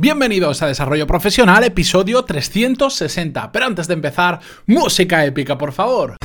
Bienvenidos a Desarrollo Profesional, episodio 360. Pero antes de empezar, música épica, por favor.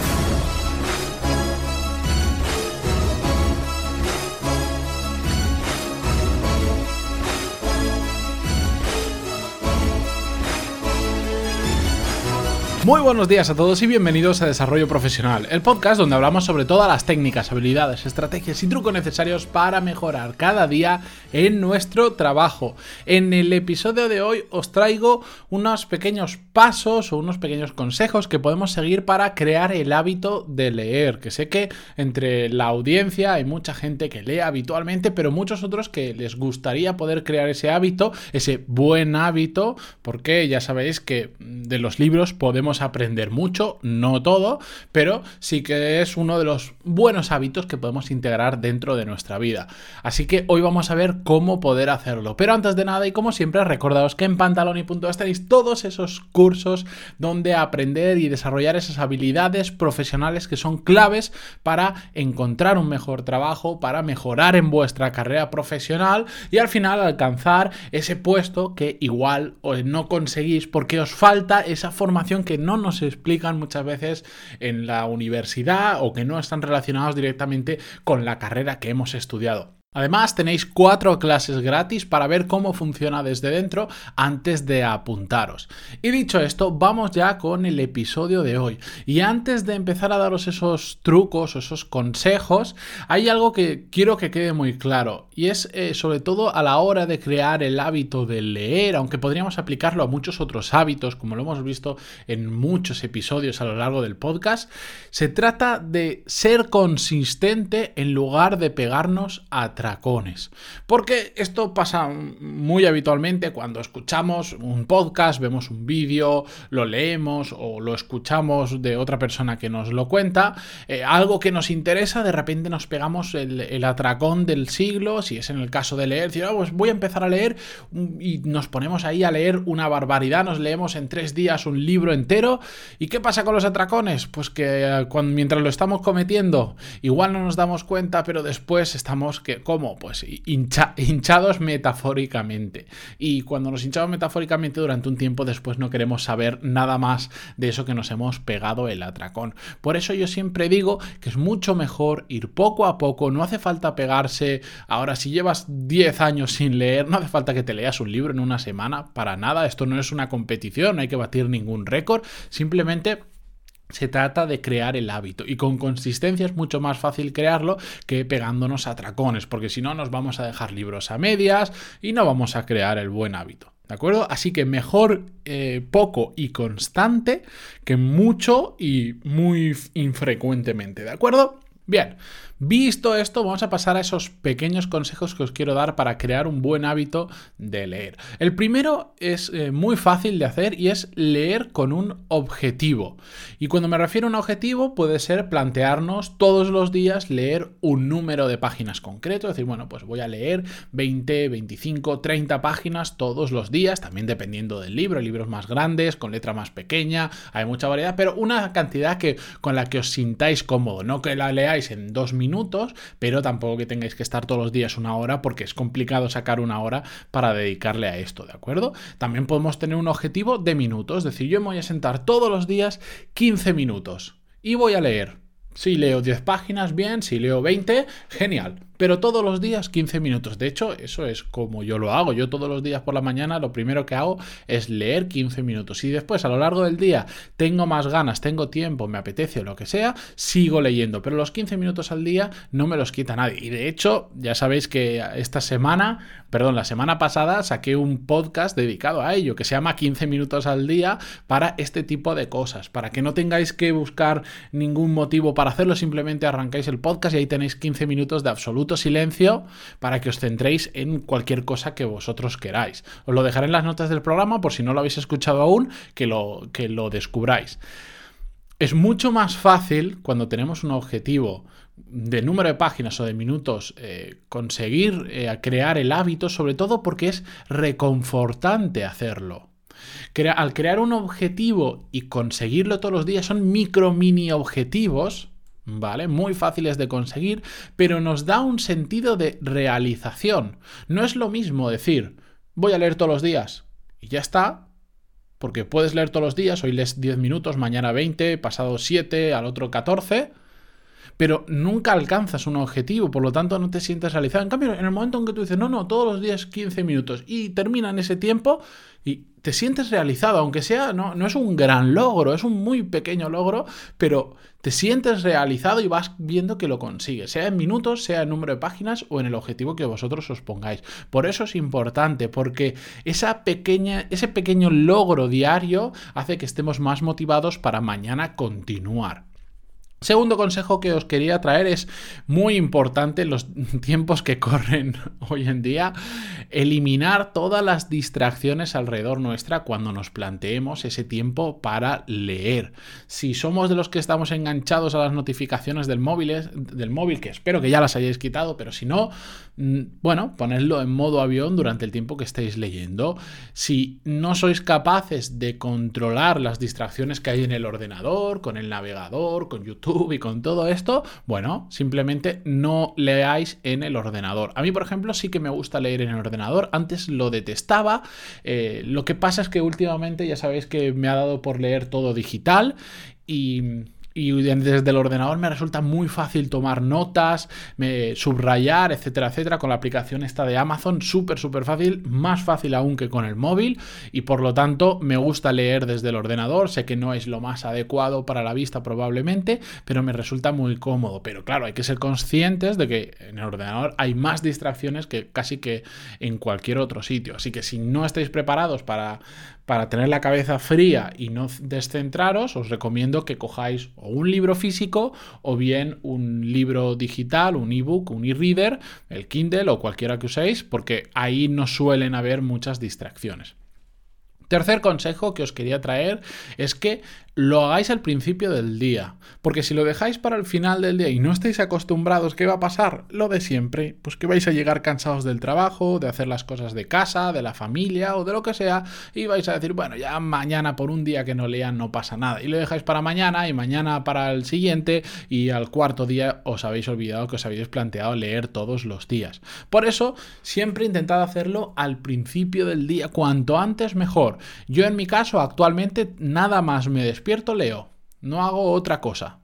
Muy buenos días a todos y bienvenidos a Desarrollo Profesional, el podcast donde hablamos sobre todas las técnicas, habilidades, estrategias y trucos necesarios para mejorar cada día en nuestro trabajo. En el episodio de hoy os traigo unos pequeños pasos o unos pequeños consejos que podemos seguir para crear el hábito de leer, que sé que entre la audiencia hay mucha gente que lee habitualmente, pero muchos otros que les gustaría poder crear ese hábito, ese buen hábito, porque ya sabéis que de los libros podemos aprender mucho, no todo, pero sí que es uno de los buenos hábitos que podemos integrar dentro de nuestra vida. Así que hoy vamos a ver cómo poder hacerlo. Pero antes de nada y como siempre, recordaos que en pantaloni.es tenéis todos esos cursos donde aprender y desarrollar esas habilidades profesionales que son claves para encontrar un mejor trabajo, para mejorar en vuestra carrera profesional y al final alcanzar ese puesto que igual no conseguís porque os falta esa formación que no nos explican muchas veces en la universidad o que no están relacionados directamente con la carrera que hemos estudiado. Además, tenéis cuatro clases gratis para ver cómo funciona desde dentro antes de apuntaros. Y dicho esto, vamos ya con el episodio de hoy. Y antes de empezar a daros esos trucos o esos consejos, hay algo que quiero que quede muy claro. Y es eh, sobre todo a la hora de crear el hábito de leer, aunque podríamos aplicarlo a muchos otros hábitos, como lo hemos visto en muchos episodios a lo largo del podcast, se trata de ser consistente en lugar de pegarnos a porque esto pasa muy habitualmente cuando escuchamos un podcast, vemos un vídeo, lo leemos o lo escuchamos de otra persona que nos lo cuenta, eh, algo que nos interesa, de repente nos pegamos el, atracón del siglo, si es en el caso de leer, decir, ah, pues voy a empezar a leer y nos ponemos ahí a leer una barbaridad, nos leemos en tres días un libro entero. ¿Y qué pasa con los atracones? Pues que eh, mientras lo estamos cometiendo, igual no nos damos cuenta, pero después estamos que ¿Cómo? Pues hinchados metafóricamente. Y cuando nos hinchamos metafóricamente durante un tiempo después no queremos saber nada más de eso que nos hemos pegado el atracón. Por eso yo siempre digo que es mucho mejor ir poco a poco, no hace falta pegarse. Ahora, si llevas 10 años sin leer, no hace falta que te leas un libro en una semana, para nada. Esto no es una competición, no hay que batir ningún récord. Simplemente se trata de crear el hábito y con consistencia es mucho más fácil crearlo que pegándonos a tracones, porque si no nos vamos a dejar libros a medias y no vamos a crear el buen hábito. ¿De acuerdo? Así que mejor eh, poco y constante que mucho y muy infrecuentemente. ¿De acuerdo? Bien, Visto esto, vamos a pasar a esos pequeños consejos que os quiero dar para crear un buen hábito de leer. El primero es eh, muy fácil de hacer y es leer con un objetivo. Y cuando me refiero a un objetivo, puede ser plantearnos todos los días leer un número de páginas concreto, es decir, bueno, pues voy a leer 20, 25, 30 páginas todos los días, también dependiendo del libro, libros más grandes, con letra más pequeña, hay mucha variedad, pero una cantidad que con la que os sintáis cómodo, no que la leáis en dos minutos, minutos, pero tampoco que tengáis que estar todos los días una hora porque es complicado sacar una hora para dedicarle a esto, ¿de acuerdo? También podemos tener un objetivo de minutos, es decir, yo me voy a sentar todos los días 15 minutos y voy a leer. Si leo 10 páginas, bien, si leo 20, genial pero todos los días 15 minutos. De hecho, eso es como yo lo hago. Yo todos los días por la mañana lo primero que hago es leer 15 minutos y después a lo largo del día tengo más ganas, tengo tiempo, me apetece o lo que sea, sigo leyendo, pero los 15 minutos al día no me los quita nadie. Y de hecho, ya sabéis que esta semana, perdón, la semana pasada saqué un podcast dedicado a ello que se llama 15 minutos al día para este tipo de cosas, para que no tengáis que buscar ningún motivo para hacerlo, simplemente arrancáis el podcast y ahí tenéis 15 minutos de absoluto silencio para que os centréis en cualquier cosa que vosotros queráis. Os lo dejaré en las notas del programa por si no lo habéis escuchado aún, que lo, que lo descubráis. Es mucho más fácil cuando tenemos un objetivo de número de páginas o de minutos eh, conseguir eh, crear el hábito, sobre todo porque es reconfortante hacerlo. al crear un objetivo y conseguirlo todos los días son micro mini objetivos, ¿vale? Muy fáciles de conseguir, pero nos da un sentido de realización. No es lo mismo decir, voy a leer todos los días. Y ya está, porque puedes leer todos los días, hoy lees 10 minutos, mañana 20, pasado 7, al otro 14, pero nunca alcanzas un objetivo, por lo tanto no te sientes realizado. En cambio, en el momento en que tú dices, no, no, todos los días 15 minutos y terminan ese tiempo y te sientes realizado, aunque sea, no, no es un gran logro, es un muy pequeño logro, pero te sientes realizado y vas viendo que lo consigues, sea en minutos, sea en número de páginas o en el objetivo que vosotros os pongáis. Por eso es importante, porque esa pequeña, ese pequeño logro diario hace que estemos más motivados para mañana continuar. Segundo consejo que os quería traer es muy importante en los tiempos que corren hoy en día, eliminar todas las distracciones alrededor nuestra cuando nos planteemos ese tiempo para leer. Si somos de los que estamos enganchados a las notificaciones del móvil, del móvil que espero que ya las hayáis quitado, pero si no, mm, bueno, ponedlo en modo avión durante el tiempo que estéis leyendo. Si no sois capaces de controlar las distracciones que hay en el ordenador, con el navegador, con YouTube, y con todo esto, bueno, simplemente no leáis en el ordenador. A mí, por ejemplo, sí que me gusta leer en el ordenador. Antes lo detestaba. Eh, lo que pasa es que últimamente ya sabéis que me ha dado por leer todo digital y y desde el ordenador me resulta muy fácil tomar notas, subrayar, etcétera, etcétera. Con la aplicación esta de Amazon, súper, súper fácil, más fácil aún que con el móvil y por lo tanto me gusta leer desde el ordenador. Sé que no es lo más adecuado para la vista probablemente, pero me resulta muy cómodo. Pero claro, hay que ser conscientes de que en el ordenador hay más distracciones que casi que en cualquier otro sitio. Así que si no estáis preparados para, para tener la cabeza fría y no descentraros, os recomiendo que cojáis o un libro físico o bien un libro digital, un ebook, un e-reader, el Kindle o cualquiera que uséis, porque ahí no suelen haber muchas distracciones. Tercer consejo que os quería traer es que lo hagáis al principio del día. Porque si lo dejáis para el final del día y no estáis acostumbrados, ¿qué va a pasar? Lo de siempre. Pues que vais a llegar cansados del trabajo, de hacer las cosas de casa, de la familia o de lo que sea. Y vais a decir, bueno, ya mañana por un día que no lean no pasa nada. Y lo dejáis para mañana y mañana para el siguiente. Y al cuarto día os habéis olvidado que os habéis planteado leer todos los días. Por eso, siempre intentad hacerlo al principio del día. Cuanto antes mejor. Yo en mi caso, actualmente, nada más me despierto leo. No hago otra cosa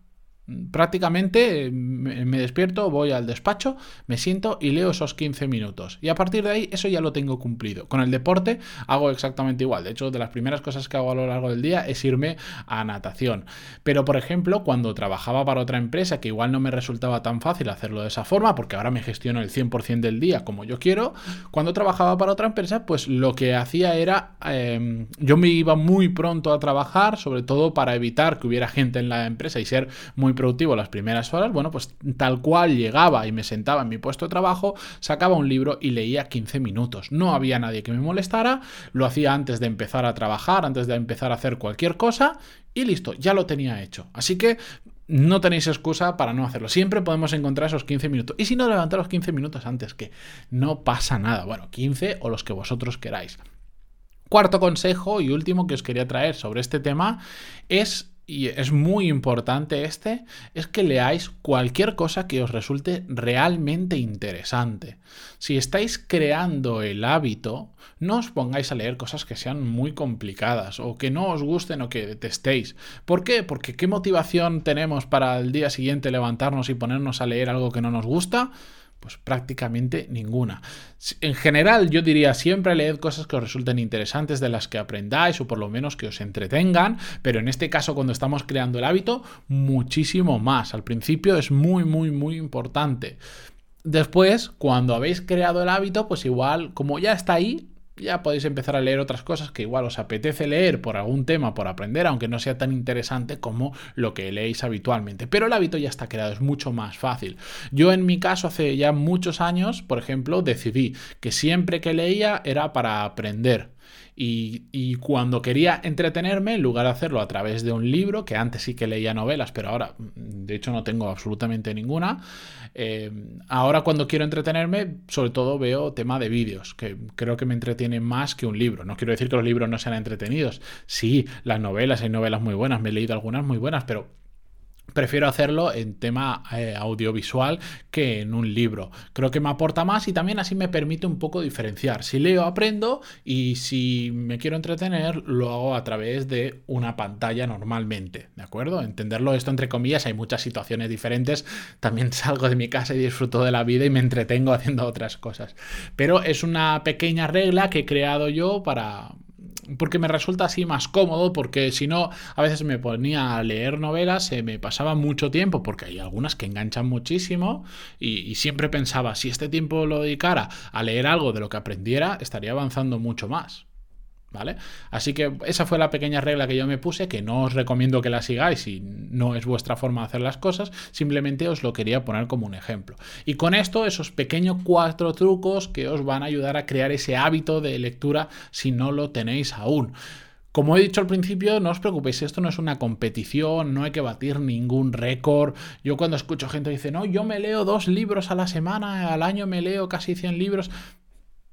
prácticamente me despierto, voy al despacho, me siento y leo esos 15 minutos. Y a partir de ahí eso ya lo tengo cumplido. Con el deporte hago exactamente igual. De hecho, de las primeras cosas que hago a lo largo del día es irme a natación. Pero, por ejemplo, cuando trabajaba para otra empresa, que igual no me resultaba tan fácil hacerlo de esa forma, porque ahora me gestiono el 100% del día como yo quiero, cuando trabajaba para otra empresa, pues lo que hacía era, em, yo me iba muy pronto a trabajar, sobre todo para evitar que hubiera gente en la empresa y ser muy productivo las primeras horas, bueno, pues tal cual llegaba y me sentaba en mi puesto de trabajo, sacaba un libro y leía 15 minutos. No había nadie que me molestara, lo hacía antes de empezar a trabajar, antes de empezar a hacer cualquier cosa y listo, ya lo tenía hecho. Así que no tenéis excusa para no hacerlo. Siempre podemos encontrar esos 15 minutos. Y si no, levantaros 15 minutos antes, que no pasa nada. Bueno, 15 o los que vosotros queráis. Cuarto consejo y último que os quería traer sobre este tema es y es muy importante este, es que leáis cualquier cosa que os resulte realmente interesante. Si estáis creando el hábito, no os pongáis a leer cosas que sean muy complicadas o que no os gusten o que detestéis. ¿Por qué? Porque ¿qué motivación tenemos para el día siguiente levantarnos y ponernos a leer algo que no nos gusta? Pues prácticamente ninguna. En general, yo diría siempre leed cosas que os resulten interesantes, de las que aprendáis o por lo menos que os entretengan, pero en este caso, cuando estamos creando el hábito, muchísimo más. Al principio es muy, muy, muy importante. Después, cuando habéis creado el hábito, pues igual, como ya está ahí, ya podéis empezar a leer otras cosas que igual os apetece leer por algún tema, por aprender, aunque no sea tan interesante como lo que leéis habitualmente. Pero el hábito ya está creado, es mucho más fácil. Yo en mi caso hace ya muchos años, por ejemplo, decidí que siempre que leía era para aprender. Y, cuando quería entretenerme, en lugar de hacerlo a través de un libro, que antes sí que leía novelas, pero ahora de hecho no tengo absolutamente ninguna, eh, ahora cuando quiero entretenerme, sobre todo veo tema de vídeos, que creo que me entretiene más que un libro. No quiero decir que los libros no sean entretenidos. Sí, las novelas, hay novelas muy buenas, me he leído algunas muy buenas, pero prefiero hacerlo en tema eh, audiovisual que en un libro. Creo que me aporta más y también así me permite un poco diferenciar. Si leo, aprendo y si me quiero entretener, lo hago a través de una pantalla normalmente, ¿de acuerdo? Entenderlo esto entre comillas, hay muchas situaciones diferentes. También salgo de mi casa y disfruto de la vida y me entretengo haciendo otras cosas. Pero es una pequeña regla que he creado yo para porque me resulta así más cómodo, porque si no, a veces me ponía a leer novelas, se me pasaba mucho tiempo, porque hay algunas que enganchan muchísimo, y, y, siempre pensaba, si este tiempo lo dedicara a leer algo de lo que aprendiera, estaría avanzando mucho más. ¿Vale? Así que esa fue la pequeña regla que yo me puse, que no os recomiendo que la sigáis si no es vuestra forma de hacer las cosas, simplemente os lo quería poner como un ejemplo. Y con esto, esos pequeños cuatro trucos que os van a ayudar a crear ese hábito de lectura si no lo tenéis aún. Como he dicho al principio, no os preocupéis, esto no es una competición, no hay que batir ningún récord. Yo cuando escucho gente que dice, no, yo me leo dos libros a la semana, al año me leo casi 100 libros,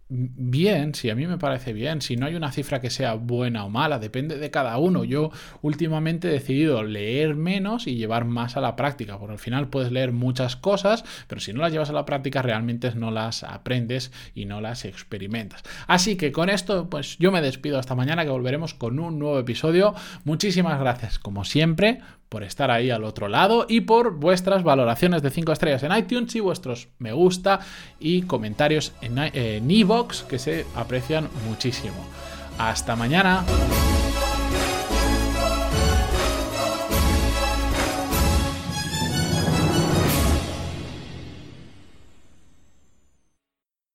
Bien, si a mí me parece bien. Si no hay una cifra que sea buena o mala, depende de cada uno. Yo últimamente he decidido leer menos y llevar más a la práctica, porque al final puedes leer muchas cosas, pero si no las llevas a la práctica realmente no las aprendes y no las experimentas. Así que con esto, pues yo me despido hasta mañana que volveremos con un nuevo episodio. Muchísimas gracias, como siempre, por estar ahí al otro lado y por vuestras valoraciones de 5 estrellas en iTunes y vuestros me gusta y comentarios en, en que se aprecian muchísimo. Hasta mañana.